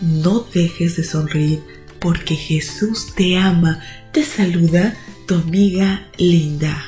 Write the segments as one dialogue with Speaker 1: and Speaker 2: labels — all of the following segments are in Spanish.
Speaker 1: no dejes de sonreír porque Jesús te ama. Te saluda tu amiga Linda.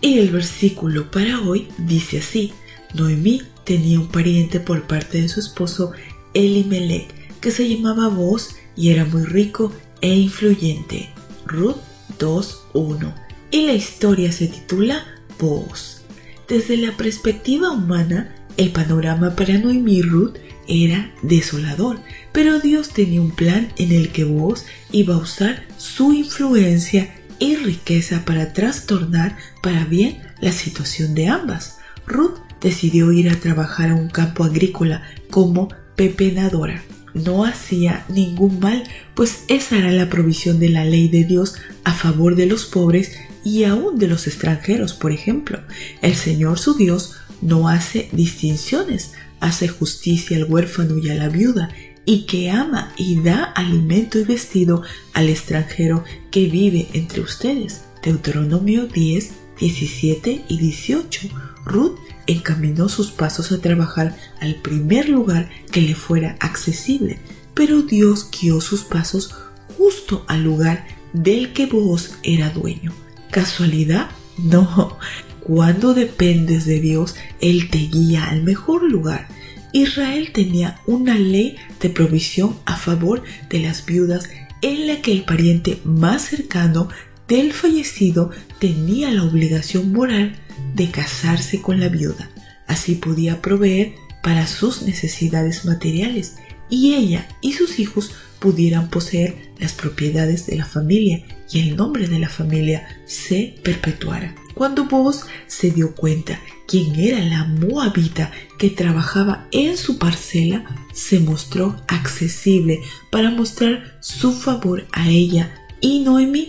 Speaker 1: Y el versículo para hoy dice así. Noemí tenía un pariente por parte de su esposo Elimelech que se llamaba Boz y era muy rico e influyente. Ruth 2.1 y la historia se titula Boz. Desde la perspectiva humana, el panorama para Noemí y Ruth era desolador, pero Dios tenía un plan en el que vos iba a usar su influencia y riqueza para trastornar para bien la situación de ambas. Ruth decidió ir a trabajar a un campo agrícola como pepenadora. No hacía ningún mal, pues esa era la provisión de la ley de Dios a favor de los pobres y aún de los extranjeros, por ejemplo. El Señor su Dios no hace distinciones, hace justicia al huérfano y a la viuda, y que ama y da alimento y vestido al extranjero que vive entre ustedes. Deuteronomio 10, 17 y 18. Ruth encaminó sus pasos a trabajar al primer lugar que le fuera accesible, pero Dios guió sus pasos justo al lugar del que vos era dueño. ¿Casualidad? No, cuando dependes de Dios, Él te guía al mejor lugar. Israel tenía una ley de provisión a favor de las viudas en la que el pariente más cercano del fallecido tenía la obligación moral de casarse con la viuda. Así podía proveer para sus necesidades materiales y ella y sus hijos pudieran poseer las propiedades de la familia y el nombre de la familia se perpetuara. Cuando vos se dio cuenta quién era la moabita que trabajaba en su parcela, se mostró accesible para mostrar su favor a ella y Noemi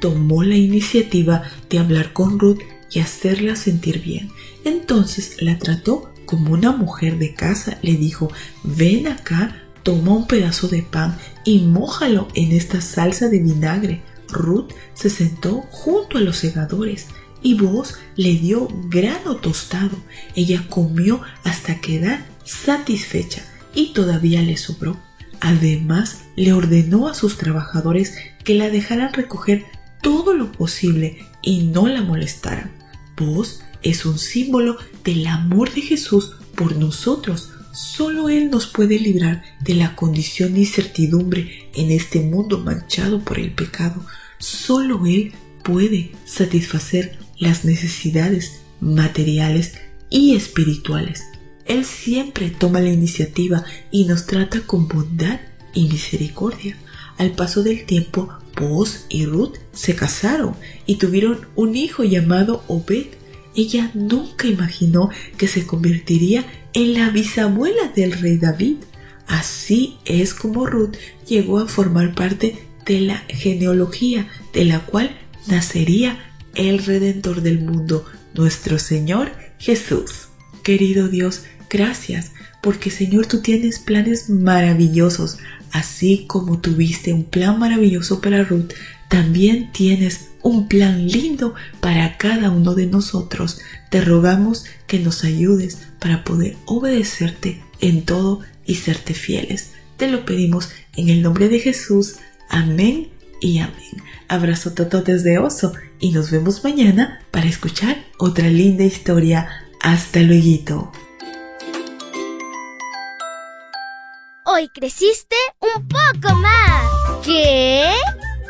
Speaker 1: tomó la iniciativa de hablar con Ruth y hacerla sentir bien. Entonces la trató como una mujer de casa, le dijo, ven acá, toma un pedazo de pan y mójalo en esta salsa de vinagre. Ruth se sentó junto a los segadores y vos le dio grano tostado. Ella comió hasta quedar satisfecha y todavía le sobró. Además, le ordenó a sus trabajadores que la dejaran recoger todo lo posible y no la molestaran. Vos es un símbolo del amor de Jesús por nosotros. Solo Él nos puede librar de la condición de incertidumbre en este mundo manchado por el pecado. Solo Él puede satisfacer las necesidades materiales y espirituales. Él siempre toma la iniciativa y nos trata con bondad y misericordia. Al paso del tiempo, Boaz y Ruth se casaron y tuvieron un hijo llamado Obed. Ella nunca imaginó que se convertiría en la bisabuela del rey David. Así es como Ruth llegó a formar parte de la genealogía de la cual nacería el Redentor del mundo, nuestro Señor Jesús. Querido Dios, gracias, porque Señor tú tienes planes maravillosos, así como tuviste un plan maravilloso para Ruth, también tienes un plan lindo para cada uno de nosotros. Te rogamos que nos ayudes para poder obedecerte en todo y serte fieles. Te lo pedimos en el nombre de Jesús. Amén y amén. Abrazo todo desde Oso y nos vemos mañana para escuchar otra linda historia. Hasta luego.
Speaker 2: Hoy creciste un poco más. ¿Qué?